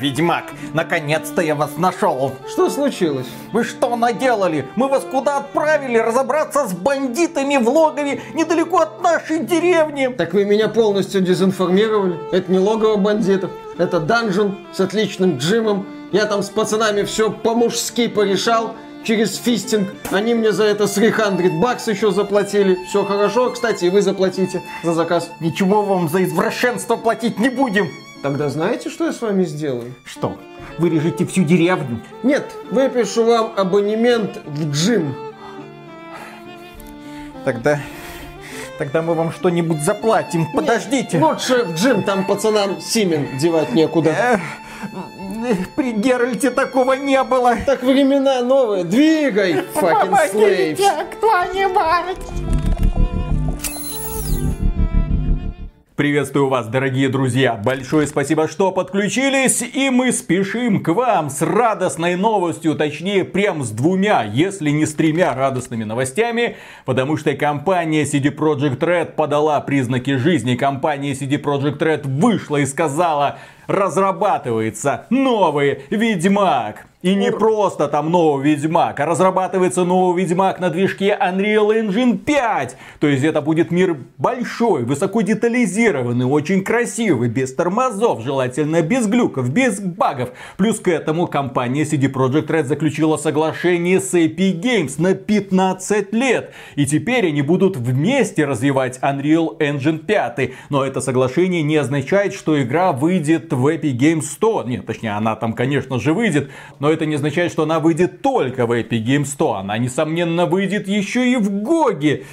Ведьмак, наконец-то я вас нашел. Что случилось? Вы что наделали? Мы вас куда отправили? Разобраться с бандитами в логове недалеко от нашей деревни. Так вы меня полностью дезинформировали. Это не логово бандитов. Это данжен с отличным джимом. Я там с пацанами все по-мужски порешал через фистинг. Они мне за это 300 бакс еще заплатили. Все хорошо. Кстати, и вы заплатите за заказ. Ничего вам за извращенство платить не будем. Тогда знаете, что я с вами сделаю? Что? Вырежете всю деревню? Нет, выпишу вам абонемент в джим. Тогда... Тогда мы вам что-нибудь заплатим. Подождите. Нет, лучше в джим, там пацанам Симен девать некуда. При Геральте такого не было. Так времена новые. Двигай, факин слейвс. кто-нибудь. Приветствую вас, дорогие друзья! Большое спасибо, что подключились, и мы спешим к вам с радостной новостью, точнее, прям с двумя, если не с тремя радостными новостями, потому что компания CD Projekt Red подала признаки жизни, компания CD Projekt Red вышла и сказала, разрабатывается новый Ведьмак. И не просто там новый Ведьмак, а разрабатывается новый Ведьмак на движке Unreal Engine 5. То есть это будет мир большой, высоко детализированный, очень красивый, без тормозов, желательно без глюков, без багов. Плюс к этому компания CD Projekt Red заключила соглашение с Epic Games на 15 лет. И теперь они будут вместе развивать Unreal Engine 5. Но это соглашение не означает, что игра выйдет в Epic Games 100. Нет, точнее, она там, конечно же, выйдет. Но это не означает, что она выйдет только в Epic Games 100. Она, несомненно, выйдет еще и в GOG е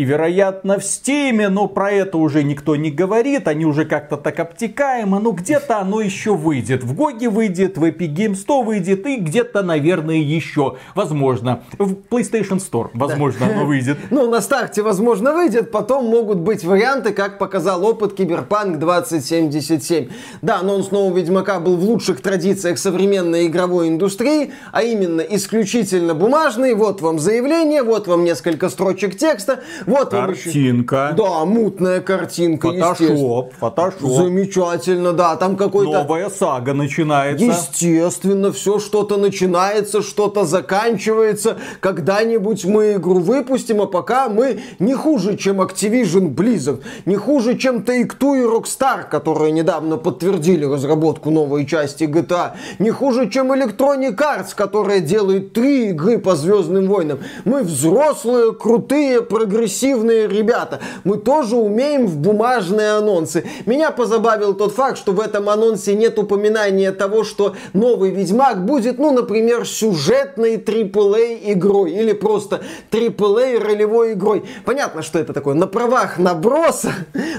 и, вероятно, в Steam е, но про это уже никто не говорит, они уже как-то так обтекаемо, но где-то оно еще выйдет. В GOG е выйдет, в Epic Games 100 выйдет и где-то, наверное, еще. Возможно, в PlayStation Store, возможно, да. оно выйдет. Ну, на старте, возможно, выйдет, потом могут быть варианты, как показал опыт Киберпанк 2077. Да, анонс нового Ведьмака был в лучших традициях современной игровой индустрии, а именно исключительно бумажный. Вот вам заявление, вот вам несколько строчек текста, вот Картинка. Да, мутная картинка, Фотошоп, фотошоп. Замечательно, да, там какой-то... Новая сага начинается. Естественно, все что-то начинается, что-то заканчивается. Когда-нибудь мы игру выпустим, а пока мы не хуже, чем Activision Blizzard, не хуже, чем Take-Two и Rockstar, которые недавно подтвердили разработку новой части GTA, не хуже, чем Electronic Arts, которая делает три игры по Звездным войнам. Мы взрослые, крутые, прогрессивные прогрессивные ребята. Мы тоже умеем в бумажные анонсы. Меня позабавил тот факт, что в этом анонсе нет упоминания того, что новый Ведьмак будет, ну, например, сюжетной AAA игрой или просто AAA ролевой игрой. Понятно, что это такое на правах наброса,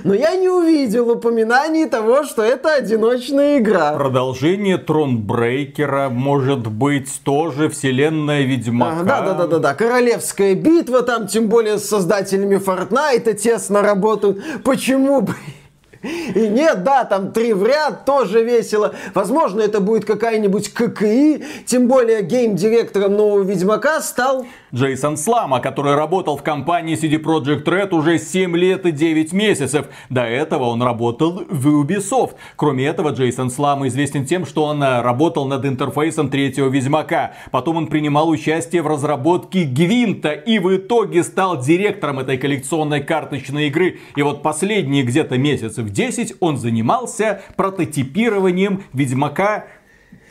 но я не увидел упоминаний того, что это одиночная игра. Продолжение Тронбрейкера может быть тоже вселенная Ведьмака. Да, да, да, да, да. Королевская битва там, тем более создать создателями Fortnite тесно работают. Почему бы и нет, да, там три в ряд, тоже весело. Возможно, это будет какая-нибудь ККИ, тем более гейм-директором нового Ведьмака стал... Джейсон Слама, который работал в компании CD Projekt Red уже 7 лет и 9 месяцев. До этого он работал в Ubisoft. Кроме этого, Джейсон Слама известен тем, что он э, работал над интерфейсом третьего Ведьмака. Потом он принимал участие в разработке Гвинта и в итоге стал директором этой коллекционной карточной игры. И вот последние где-то месяцев 10 он занимался прототипированием Ведьмака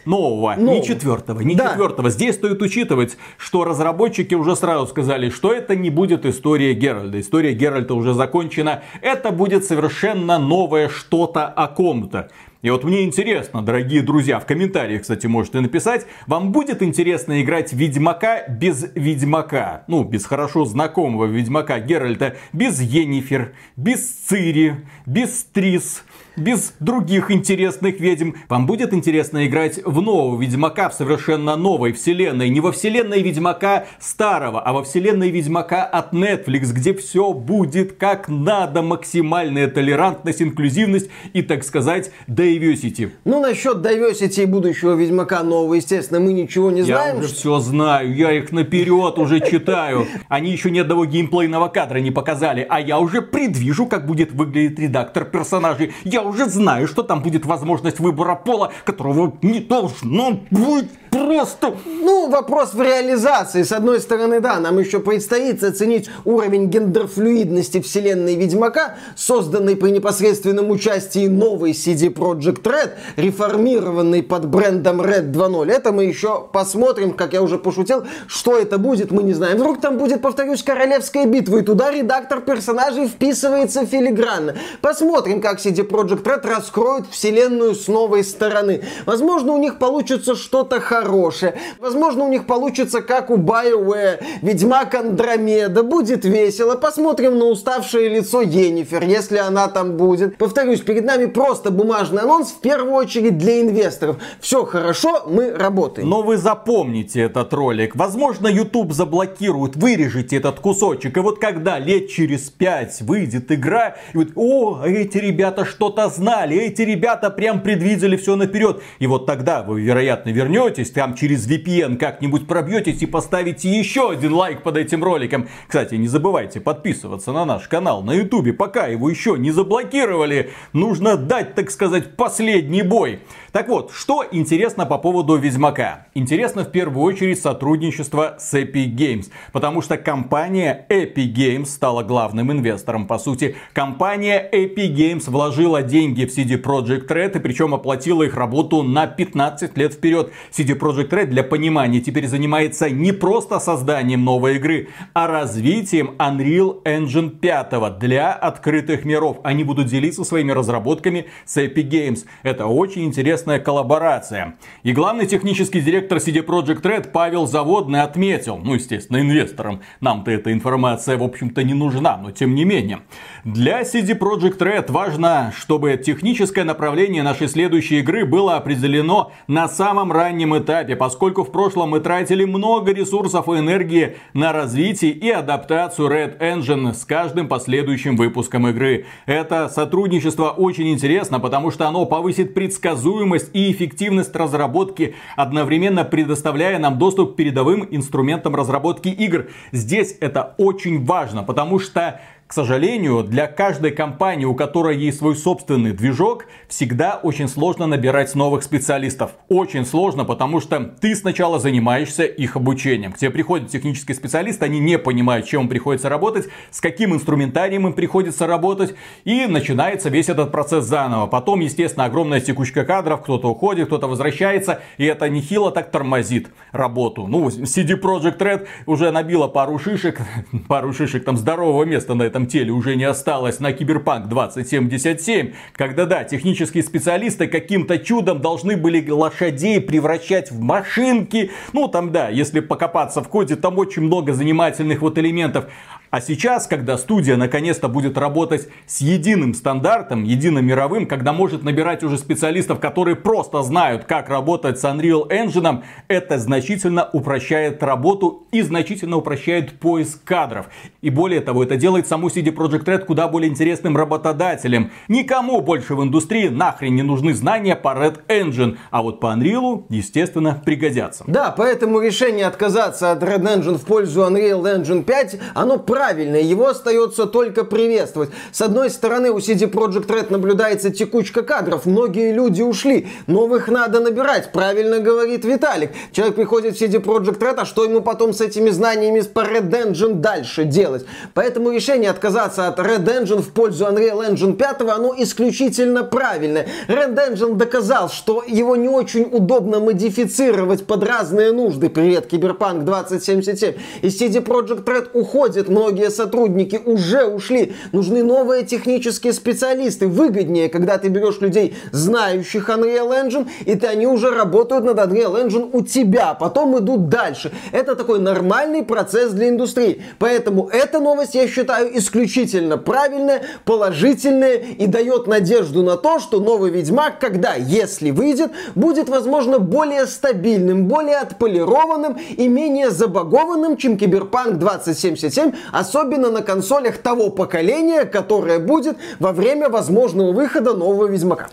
нового, Нового. не четвертого, не да. четвертого. Здесь стоит учитывать, что разработчики уже сразу сказали, что это не будет история Геральда. История Геральда уже закончена. Это будет совершенно новое что-то о ком-то. И вот мне интересно, дорогие друзья, в комментариях, кстати, можете написать, вам будет интересно играть Ведьмака без Ведьмака? Ну, без хорошо знакомого Ведьмака Геральта, без Енифер, без Цири, без Трис, без других интересных ведьм. Вам будет интересно играть в нового Ведьмака в совершенно новой вселенной. Не во вселенной Ведьмака старого, а во вселенной Ведьмака от Netflix, где все будет как надо. Максимальная толерантность, инклюзивность и, так сказать, diversity. Ну, насчет diversity и будущего Ведьмака нового, естественно, мы ничего не знаем. Я уже все знаю, я их наперед уже читаю. Они еще ни одного геймплейного кадра не показали, а я уже предвижу, как будет выглядеть редактор персонажей. Я уже знаю, что там будет возможность выбора пола, которого не должно быть просто... Ну, вопрос в реализации. С одной стороны, да, нам еще предстоит оценить уровень гендерфлюидности вселенной Ведьмака, созданной при непосредственном участии новой CD Projekt Red, реформированной под брендом Red 2.0. Это мы еще посмотрим, как я уже пошутил, что это будет, мы не знаем. Вдруг там будет, повторюсь, королевская битва, и туда редактор персонажей вписывается филигранно. Посмотрим, как CD Projekt Red раскроют вселенную с новой стороны. Возможно, у них получится что-то хорошее. Возможно, у них получится, как у BioWare, Ведьмак Андромеда. Будет весело. Посмотрим на уставшее лицо Енифер, если она там будет. Повторюсь, перед нами просто бумажный анонс, в первую очередь для инвесторов. Все хорошо, мы работаем. Но вы запомните этот ролик. Возможно, YouTube заблокирует, вырежете этот кусочек. И вот когда лет через пять выйдет игра, и вот, о, эти ребята что-то знали, эти ребята прям предвидели все наперед. И вот тогда вы, вероятно, вернетесь, там через VPN как-нибудь пробьетесь и поставите еще один лайк под этим роликом. Кстати, не забывайте подписываться на наш канал на YouTube, пока его еще не заблокировали. Нужно дать, так сказать, последний бой. Так вот, что интересно по поводу Ведьмака? Интересно в первую очередь сотрудничество с Epic Games, потому что компания Epic Games стала главным инвестором. По сути, компания Epic Games вложила деньги в CD Projekt Red и причем оплатила их работу на 15 лет вперед. CD Projekt Red для понимания теперь занимается не просто созданием новой игры, а развитием Unreal Engine 5 для открытых миров. Они будут делиться своими разработками с Epic Games. Это очень интересно интересная коллаборация. И главный технический директор CD Projekt Red Павел Заводный отметил, ну естественно инвесторам, нам-то эта информация в общем-то не нужна, но тем не менее. Для CD Projekt Red важно, чтобы техническое направление нашей следующей игры было определено на самом раннем этапе, поскольку в прошлом мы тратили много ресурсов и энергии на развитие и адаптацию Red Engine с каждым последующим выпуском игры. Это сотрудничество очень интересно, потому что оно повысит предсказуемость стоимость и эффективность разработки, одновременно предоставляя нам доступ к передовым инструментам разработки игр. Здесь это очень важно, потому что к сожалению, для каждой компании, у которой есть свой собственный движок, всегда очень сложно набирать новых специалистов. Очень сложно, потому что ты сначала занимаешься их обучением. К тебе приходят технические специалисты, они не понимают, чем им приходится работать, с каким инструментарием им приходится работать, и начинается весь этот процесс заново. Потом, естественно, огромная текучка кадров, кто-то уходит, кто-то возвращается, и это нехило так тормозит работу. Ну, CD Projekt Red уже набила пару шишек, пару шишек там здорового места на этом этом теле уже не осталось на Киберпанк 2077, когда, да, технические специалисты каким-то чудом должны были лошадей превращать в машинки. Ну, там, да, если покопаться в коде, там очень много занимательных вот элементов. А сейчас, когда студия наконец-то будет работать с единым стандартом, единым мировым, когда может набирать уже специалистов, которые просто знают, как работать с Unreal Engine, это значительно упрощает работу и значительно упрощает поиск кадров. И более того, это делает саму CD Projekt Red куда более интересным работодателем. Никому больше в индустрии нахрен не нужны знания по Red Engine, а вот по Unreal, естественно, пригодятся. Да, поэтому решение отказаться от Red Engine в пользу Unreal Engine 5, оно правильно его остается только приветствовать. С одной стороны, у CD Projekt Red наблюдается текучка кадров, многие люди ушли, новых надо набирать, правильно говорит Виталик. Человек приходит в CD Projekt Red, а что ему потом с этими знаниями по Red Engine дальше делать? Поэтому решение отказаться от Red Engine в пользу Unreal Engine 5, оно исключительно правильное. Red Engine доказал, что его не очень удобно модифицировать под разные нужды. Привет, Киберпанк 2077. И CD Projekt Red уходит, многие многие сотрудники уже ушли. Нужны новые технические специалисты. Выгоднее, когда ты берешь людей, знающих Unreal Engine, и ты, они уже работают над Unreal Engine у тебя, потом идут дальше. Это такой нормальный процесс для индустрии. Поэтому эта новость, я считаю, исключительно правильная, положительная и дает надежду на то, что новый Ведьмак, когда, если выйдет, будет, возможно, более стабильным, более отполированным и менее забагованным, чем Киберпанк 2077, особенно на консолях того поколения, которое будет во время возможного выхода нового Ведьмака.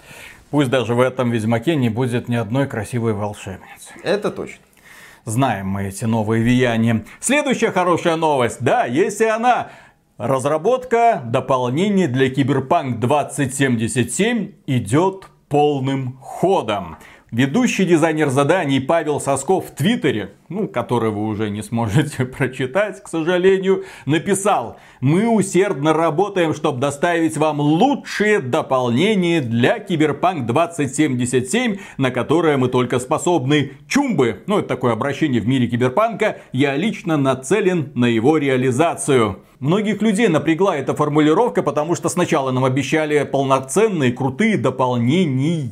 Пусть даже в этом Ведьмаке не будет ни одной красивой волшебницы. Это точно. Знаем мы эти новые влияния. Следующая хорошая новость. Да, есть и она. Разработка дополнений для Киберпанк 2077 идет полным ходом. Ведущий дизайнер заданий Павел Саско в Твиттере, ну, который вы уже не сможете прочитать, к сожалению, написал «Мы усердно работаем, чтобы доставить вам лучшие дополнения для Киберпанк 2077, на которые мы только способны. Чумбы!» Ну, это такое обращение в мире Киберпанка. Я лично нацелен на его реализацию. Многих людей напрягла эта формулировка, потому что сначала нам обещали полноценные крутые дополнения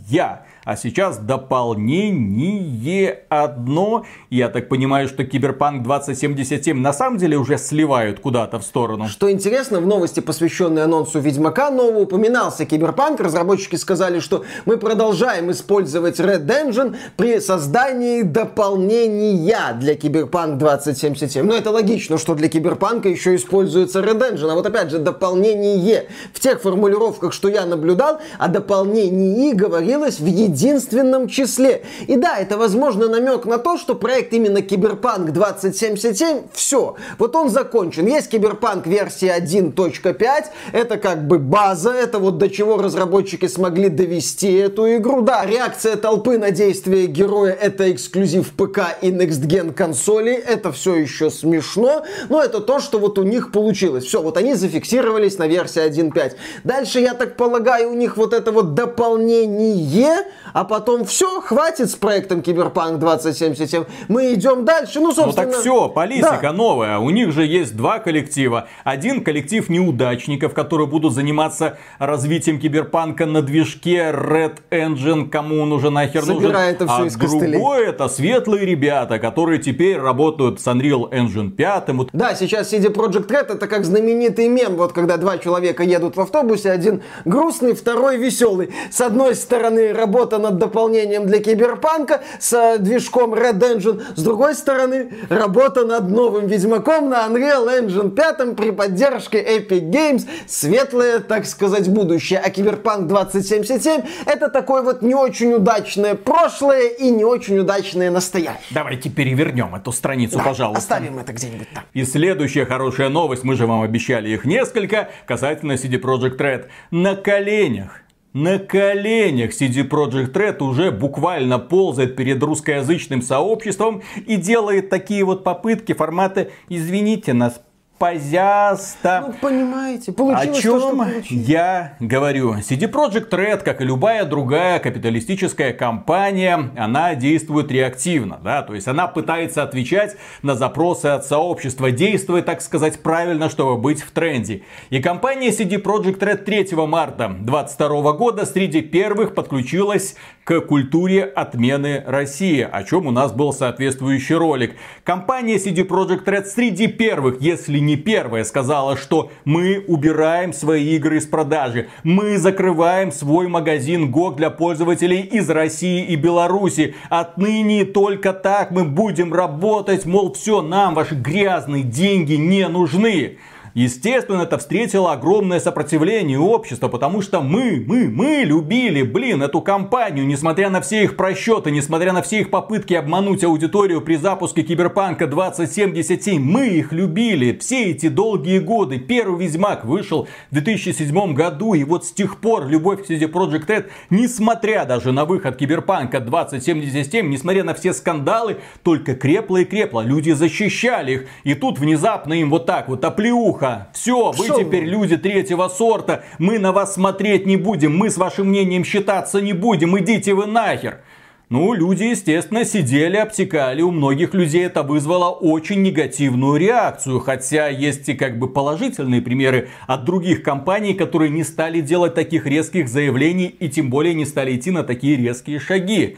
а сейчас дополнение одно. Я так понимаю, что Киберпанк 2077 на самом деле уже сливают куда-то в сторону. Что интересно, в новости, посвященной анонсу Ведьмака нового, упоминался Киберпанк. Разработчики сказали, что мы продолжаем использовать Red Engine при создании дополнения для Киберпанк 2077. Но это логично, что для Киберпанка еще используется Red Engine. А вот опять же, дополнение в тех формулировках, что я наблюдал, о дополнении говорилось в едином единственном числе. И да, это возможно намек на то, что проект именно Киберпанк 2077, все, вот он закончен. Есть Киберпанк версия 1.5, это как бы база, это вот до чего разработчики смогли довести эту игру. Да, реакция толпы на действие героя это эксклюзив ПК и Next Gen консолей, это все еще смешно, но это то, что вот у них получилось. Все, вот они зафиксировались на версии 1.5. Дальше, я так полагаю, у них вот это вот дополнение а потом все, хватит с проектом Киберпанк 2077, мы идем дальше. Ну, собственно... Ну так все, политика да. новая. У них же есть два коллектива. Один коллектив неудачников, которые будут заниматься развитием Киберпанка на движке Red Engine, кому он уже нахер Собирая нужен. это все а из костылей. другой это светлые ребята, которые теперь работают с Unreal Engine 5. Да, сейчас CD Project Red это как знаменитый мем, вот когда два человека едут в автобусе, один грустный, второй веселый. С одной стороны работа работа над дополнением для Киберпанка с э, движком Red Engine. С другой стороны, работа над новым Ведьмаком на Unreal Engine 5 при поддержке Epic Games. Светлое, так сказать, будущее. А Киберпанк 2077 это такое вот не очень удачное прошлое и не очень удачное настоящее. Давайте перевернем эту страницу, да, пожалуйста. Оставим это где-нибудь там. И следующая хорошая новость, мы же вам обещали их несколько, касательно CD Projekt Red. На коленях на коленях CD Projekt Red уже буквально ползает перед русскоязычным сообществом и делает такие вот попытки формата «Извините нас, позяста. Ну, понимаете, получилось О чем то, что получилось. я говорю? CD Projekt Red, как и любая другая капиталистическая компания, она действует реактивно, да, то есть она пытается отвечать на запросы от сообщества, действуя, так сказать, правильно, чтобы быть в тренде. И компания CD Projekt Red 3 марта 2022 года среди первых подключилась к культуре отмены России, о чем у нас был соответствующий ролик. Компания CD Projekt Red среди первых, если не первая, сказала, что мы убираем свои игры из продажи. Мы закрываем свой магазин GOG для пользователей из России и Беларуси. Отныне только так мы будем работать, мол, все, нам ваши грязные деньги не нужны. Естественно, это встретило огромное сопротивление общества, потому что мы, мы, мы любили, блин, эту компанию, несмотря на все их просчеты, несмотря на все их попытки обмануть аудиторию при запуске Киберпанка 2077, мы их любили все эти долгие годы. Первый Ведьмак вышел в 2007 году, и вот с тех пор любовь к CD Projekt Red, несмотря даже на выход Киберпанка 2077, несмотря на все скандалы, только крепла и крепла. Люди защищали их, и тут внезапно им вот так вот оплеуха плохо. Все, вы Шо? теперь люди третьего сорта. Мы на вас смотреть не будем. Мы с вашим мнением считаться не будем. Идите вы нахер. Ну, люди, естественно, сидели, обтекали. У многих людей это вызвало очень негативную реакцию. Хотя есть и как бы положительные примеры от других компаний, которые не стали делать таких резких заявлений и тем более не стали идти на такие резкие шаги.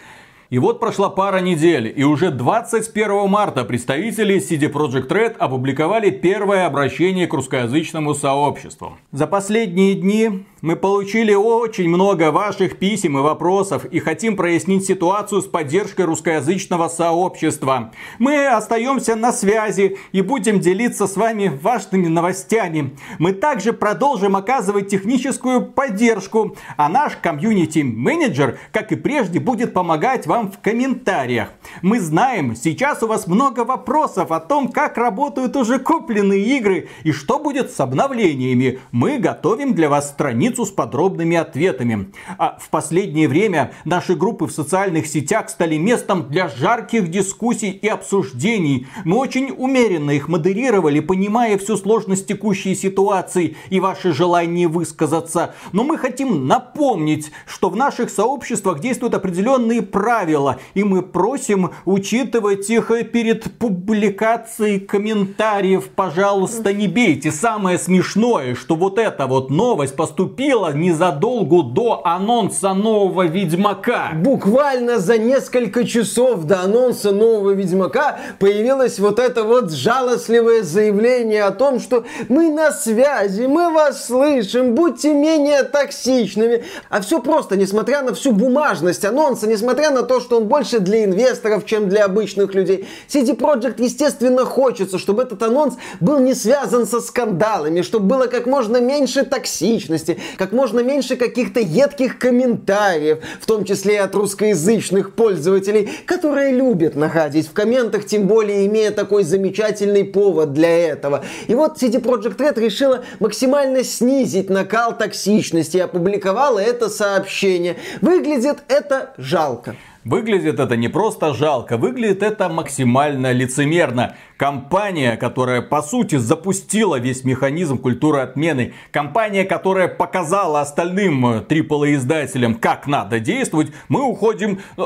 И вот прошла пара недель, и уже 21 марта представители CD Projekt Red опубликовали первое обращение к русскоязычному сообществу. За последние дни мы получили очень много ваших писем и вопросов и хотим прояснить ситуацию с поддержкой русскоязычного сообщества. Мы остаемся на связи и будем делиться с вами важными новостями. Мы также продолжим оказывать техническую поддержку, а наш комьюнити-менеджер, как и прежде, будет помогать вам в комментариях. Мы знаем, сейчас у вас много вопросов о том, как работают уже купленные игры и что будет с обновлениями. Мы готовим для вас страницу с подробными ответами. А в последнее время наши группы в социальных сетях стали местом для жарких дискуссий и обсуждений. Мы очень умеренно их модерировали, понимая всю сложность текущей ситуации и ваше желание высказаться. Но мы хотим напомнить, что в наших сообществах действуют определенные правила, и мы просим учитывать их перед публикацией комментариев. Пожалуйста, не бейте. Самое смешное, что вот эта вот новость поступила незадолго до анонса нового Ведьмака. Буквально за несколько часов до анонса нового Ведьмака появилось вот это вот жалостливое заявление о том, что мы на связи, мы вас слышим, будьте менее токсичными. А все просто, несмотря на всю бумажность анонса, несмотря на то, что он больше для инвесторов, чем для обычных людей, CD Projekt, естественно, хочется, чтобы этот анонс был не связан со скандалами, чтобы было как можно меньше токсичности, как можно меньше каких-то едких комментариев, в том числе от русскоязычных пользователей, которые любят находить в комментах, тем более имея такой замечательный повод для этого. И вот CD Projekt Red решила максимально снизить накал токсичности и опубликовала это сообщение. Выглядит это жалко. Выглядит это не просто жалко, выглядит это максимально лицемерно. Компания, которая по сути запустила весь механизм культуры отмены. Компания, которая показала остальным AAA издателям, как надо действовать. Мы уходим. Э,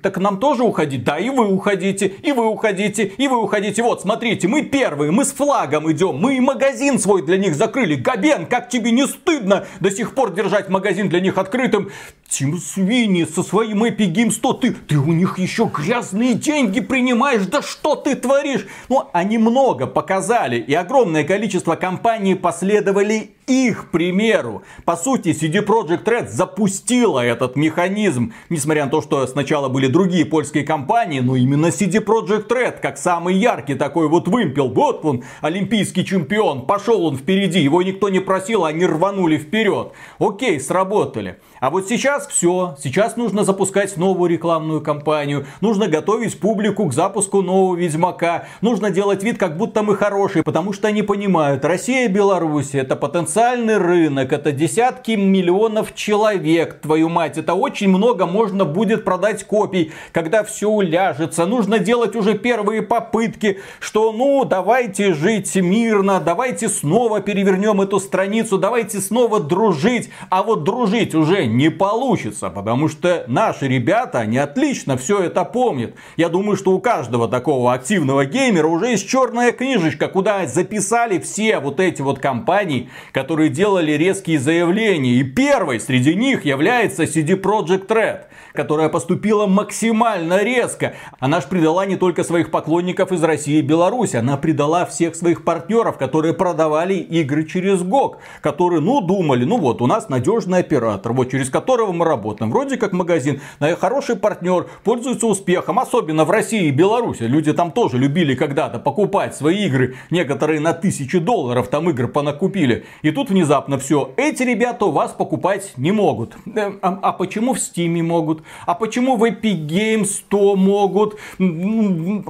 так нам тоже уходить? Да, и вы уходите, и вы уходите, и вы уходите. Вот, смотрите, мы первые, мы с флагом идем. Мы и магазин свой для них закрыли. Габен, как тебе не стыдно до сих пор держать магазин для них открытым? Тим Свини со своим Epic Games что ты, ты у них еще грязные деньги принимаешь, да что ты творишь? Ну, они много показали, и огромное количество компаний последовали их примеру. По сути, CD Projekt Red запустила этот механизм. Несмотря на то, что сначала были другие польские компании, но именно CD Projekt Red, как самый яркий такой вот вымпел. Вот он, олимпийский чемпион, пошел он впереди, его никто не просил, они рванули вперед. Окей, сработали. А вот сейчас все, сейчас нужно запускать новую рекламную кампанию, нужно готовить публику к запуску нового Ведьмака, нужно делать вид, как будто мы хорошие, потому что они понимают, Россия и Беларусь это потенциальный рынок, это десятки миллионов человек, твою мать, это очень много можно будет продать копий, когда все уляжется, нужно делать уже первые попытки, что ну давайте жить мирно, давайте снова перевернем эту страницу, давайте снова дружить, а вот дружить уже не получится, потому что наши ребята, они отлично все это помнят. Я думаю, что у каждого такого активного геймера уже есть черная книжечка, куда записали все вот эти вот компании, которые делали резкие заявления. И первой среди них является CD Projekt Red которая поступила максимально резко. Она ж предала не только своих поклонников из России и Беларуси, она предала всех своих партнеров, которые продавали игры через ГОК, которые, ну, думали, ну вот, у нас надежный оператор, вот через которого мы работаем, вроде как магазин, хороший партнер, пользуется успехом, особенно в России и Беларуси. Люди там тоже любили когда-то покупать свои игры, некоторые на тысячи долларов там игр понакупили. И тут внезапно все, эти ребята у вас покупать не могут. Э, а, а почему в Стиме могут? А почему в Epic Games 100 могут?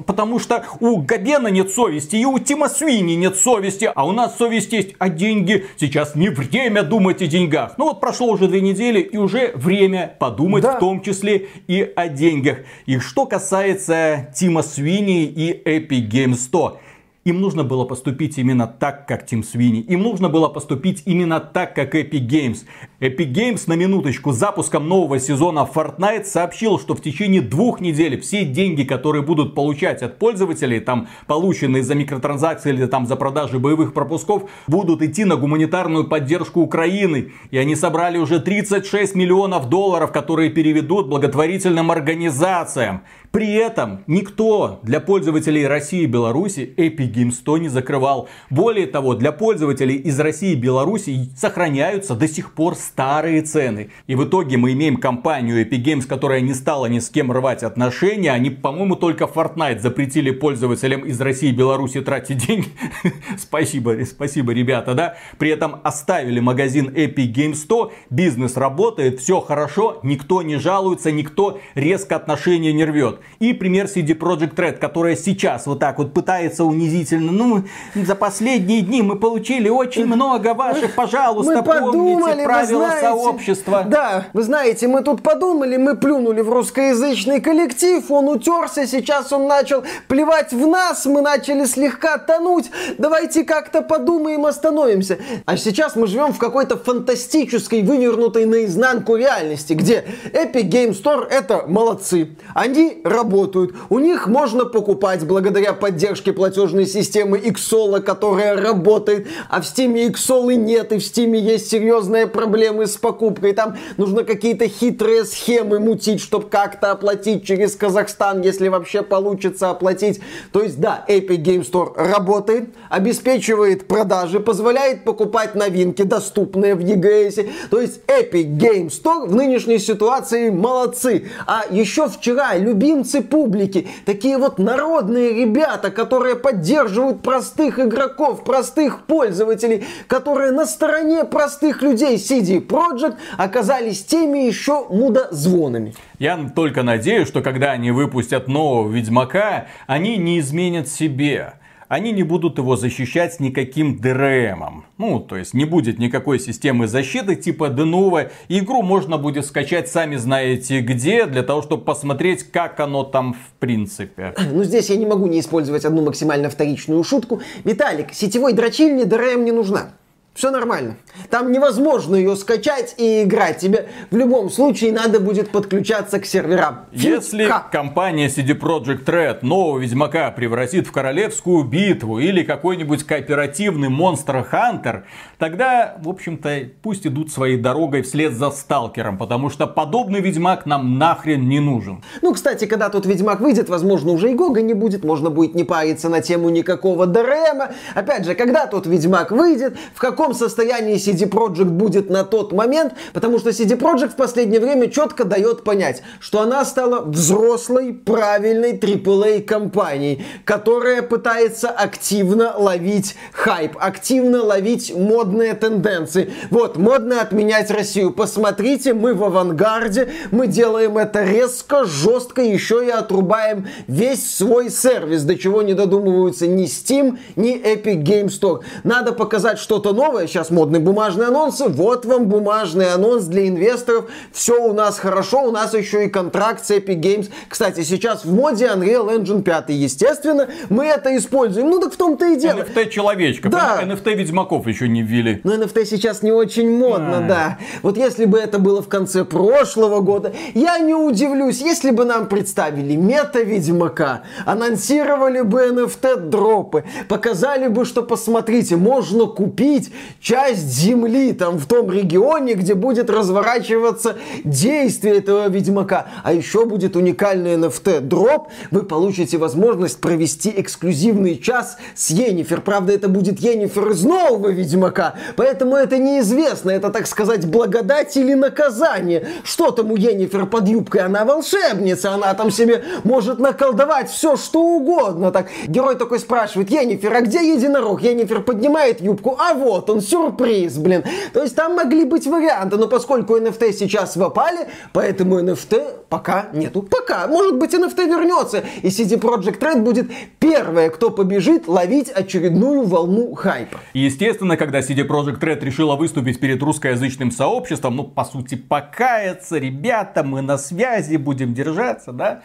Потому что у Габена нет совести, и у Тима Свини нет совести, а у нас совесть есть, а деньги сейчас не время думать о деньгах. Ну вот прошло уже две недели, и уже время подумать да. в том числе и о деньгах. И что касается Тима Свини и Epic Games 100, Им нужно было поступить именно так, как Team Sweeney. Им нужно было поступить именно так, как Epic Games. Epic Games на минуточку с запуском нового сезона Fortnite сообщил, что в течение двух недель все деньги, которые будут получать от пользователей, там полученные за микротранзакции или там за продажи боевых пропусков, будут идти на гуманитарную поддержку Украины. И они собрали уже 36 миллионов долларов, которые переведут благотворительным организациям. При этом никто для пользователей России и Беларуси Epic Games 100 не закрывал. Более того, для пользователей из России и Беларуси сохраняются до сих пор старые цены. И в итоге мы имеем компанию Epic Games, которая не стала ни с кем рвать отношения. Они, по-моему, только Fortnite запретили пользователям из России и Беларуси тратить деньги. спасибо, спасибо, ребята, да. При этом оставили магазин Epic Games 100. Бизнес работает, все хорошо, никто не жалуется, никто резко отношения не рвет. И пример CD Project Red, которая сейчас вот так вот пытается унизительно, ну, за последние дни мы получили очень много ваших, пожалуйста, мы подумали, помните правила знаете, сообщества. Да, вы знаете, мы тут подумали, мы плюнули в русскоязычный коллектив, он утерся, сейчас он начал плевать в нас, мы начали слегка тонуть, давайте как-то подумаем, остановимся. А сейчас мы живем в какой-то фантастической, вывернутой наизнанку реальности, где Epic Game Store это молодцы. Они работают. У них можно покупать благодаря поддержке платежной системы Xsola, которая работает, а в Steam Xsola нет, и в Steam есть серьезные проблемы с покупкой. Там нужно какие-то хитрые схемы мутить, чтобы как-то оплатить через Казахстан, если вообще получится оплатить. То есть, да, Epic Game Store работает, обеспечивает продажи, позволяет покупать новинки, доступные в EGS. То есть, Epic Game Store в нынешней ситуации молодцы. А еще вчера любимцы публики, такие вот народные ребята, которые поддерживают простых игроков, простых пользователей, которые на стороне простых людей CD Projekt оказались теми еще мудозвонами. Я только надеюсь, что когда они выпустят нового Ведьмака, они не изменят себе они не будут его защищать никаким DRM. Ну, то есть не будет никакой системы защиты типа Denuvo. Игру можно будет скачать сами знаете где, для того, чтобы посмотреть, как оно там в принципе. Ну, здесь я не могу не использовать одну максимально вторичную шутку. Виталик, сетевой дрочильни DRM не нужна. Все нормально. Там невозможно ее скачать и играть. Тебе в любом случае надо будет подключаться к серверам. Если Фу, компания CD Projekt Red нового Ведьмака превратит в королевскую битву или какой-нибудь кооперативный Monster Hunter, тогда, в общем-то, пусть идут своей дорогой вслед за Сталкером, потому что подобный Ведьмак нам нахрен не нужен. Ну, кстати, когда тот Ведьмак выйдет, возможно, уже и Гога не будет, можно будет не париться на тему никакого ДРМа. Опять же, когда тот Ведьмак выйдет, в каком каком состоянии CD Projekt будет на тот момент, потому что CD Projekt в последнее время четко дает понять, что она стала взрослой, правильной AAA компанией, которая пытается активно ловить хайп, активно ловить модные тенденции. Вот, модно отменять Россию. Посмотрите, мы в авангарде, мы делаем это резко, жестко, еще и отрубаем весь свой сервис, до чего не додумываются ни Steam, ни Epic Game Store. Надо показать что-то новое, новое, сейчас модные бумажные анонсы, вот вам бумажный анонс для инвесторов, все у нас хорошо, у нас еще и контракт с Epic Games. Кстати, сейчас в моде Unreal Engine 5, естественно, мы это используем. Ну так в том-то и дело. NFT человечка, да. NFT Ведьмаков еще не ввели. Но NFT сейчас не очень модно, а. да. Вот если бы это было в конце прошлого года, я не удивлюсь, если бы нам представили мета Ведьмака, анонсировали бы NFT дропы, показали бы, что посмотрите, можно купить часть земли там в том регионе, где будет разворачиваться действие этого Ведьмака. А еще будет уникальный NFT дроп. Вы получите возможность провести эксклюзивный час с Енифер. Правда, это будет Енифер из нового Ведьмака, поэтому это неизвестно. Это, так сказать, благодать или наказание. Что там у Енифер под юбкой? Она волшебница, она там себе может наколдовать все, что угодно. Так, герой такой спрашивает, Енифер, а где единорог? Енифер поднимает юбку, а вот он, сюрприз, блин. То есть там могли быть варианты, но поскольку NFT сейчас в опале, поэтому NFT пока нету. Пока. Может быть NFT вернется, и CD Projekt Red будет первая, кто побежит ловить очередную волну хайпа. Естественно, когда CD Projekt Red решила выступить перед русскоязычным сообществом, ну, по сути, покаяться, ребята, мы на связи, будем держаться, да,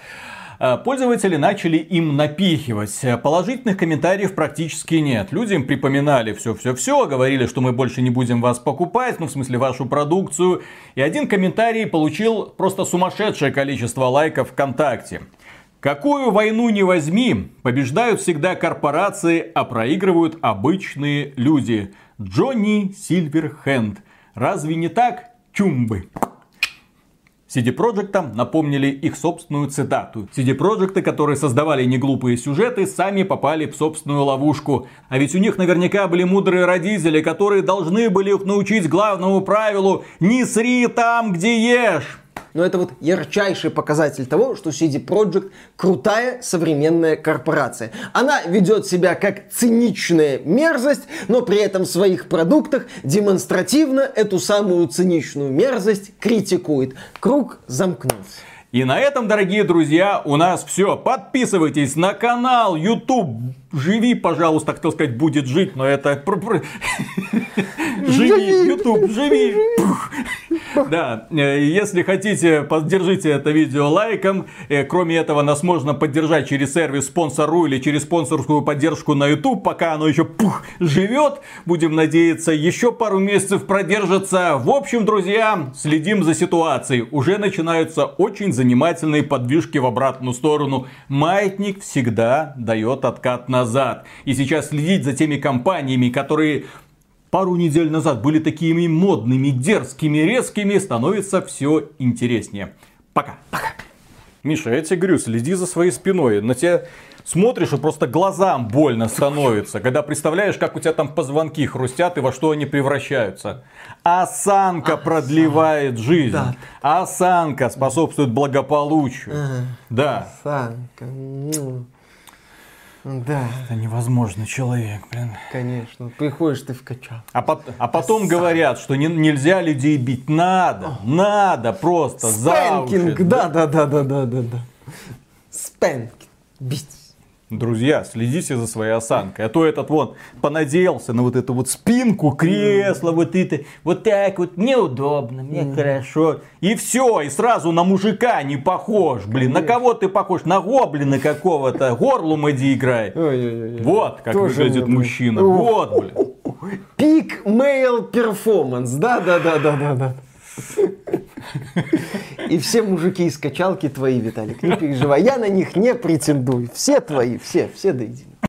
пользователи начали им напихивать. Положительных комментариев практически нет. Люди им припоминали все-все-все, говорили, что мы больше не будем вас покупать, ну в смысле вашу продукцию. И один комментарий получил просто сумасшедшее количество лайков ВКонтакте. Какую войну не возьми, побеждают всегда корпорации, а проигрывают обычные люди. Джонни Сильверхенд. Разве не так, чумбы? CD Projekt напомнили их собственную цитату. CD Projekt, которые создавали неглупые сюжеты, сами попали в собственную ловушку. А ведь у них наверняка были мудрые родители, которые должны были их научить главному правилу «Не сри там, где ешь». Но это вот ярчайший показатель того, что CD Projekt крутая современная корпорация. Она ведет себя как циничная мерзость, но при этом в своих продуктах демонстративно эту самую циничную мерзость критикует. Круг замкнулся. И на этом, дорогие друзья, у нас все. Подписывайтесь на канал YouTube. Живи, пожалуйста, хотел сказать, будет жить, но это... Живи, YouTube, живи. Да, э, если хотите, поддержите это видео лайком. Э, кроме этого, нас можно поддержать через сервис спонсору или через спонсорскую поддержку на YouTube, пока оно еще пух, живет. Будем надеяться, еще пару месяцев продержится. В общем, друзья, следим за ситуацией. Уже начинаются очень занимательные подвижки в обратную сторону. Маятник всегда дает откат назад. И сейчас следить за теми компаниями, которые пару недель назад были такими модными, дерзкими, резкими, становится все интереснее. Пока. Пока. Миша, я тебе говорю, следи за своей спиной. На тебя смотришь и просто глазам больно становится, когда представляешь, как у тебя там позвонки хрустят и во что они превращаются. Осанка а, продлевает жизнь. Да. Осанка способствует благополучию. Ага. Да. Осанка. Да. Это невозможный человек, блин. Конечно. Приходишь ты в качал. А, по- а потом Сам. говорят, что не, нельзя людей бить. Надо. О. Надо просто. Спэнкинг. Да, да, да, да, да, да, да. Спэнкинг. Бить. Друзья, следите за своей осанкой. А то этот вот понадеялся на вот эту вот спинку кресла, вот это, вот так вот, мне удобно, мне mm. хорошо. И все, и сразу на мужика не похож, блин. Конечно. На кого ты похож? На гоблина какого-то. Горлу Мэди играй. Вот как Тоже выглядит мужчина. Вот, блин. Пик male performance. Да, да, да, да, да, да. И все мужики из качалки твои, Виталик, не переживай. Я на них не претендую. Все твои, все, все до единого.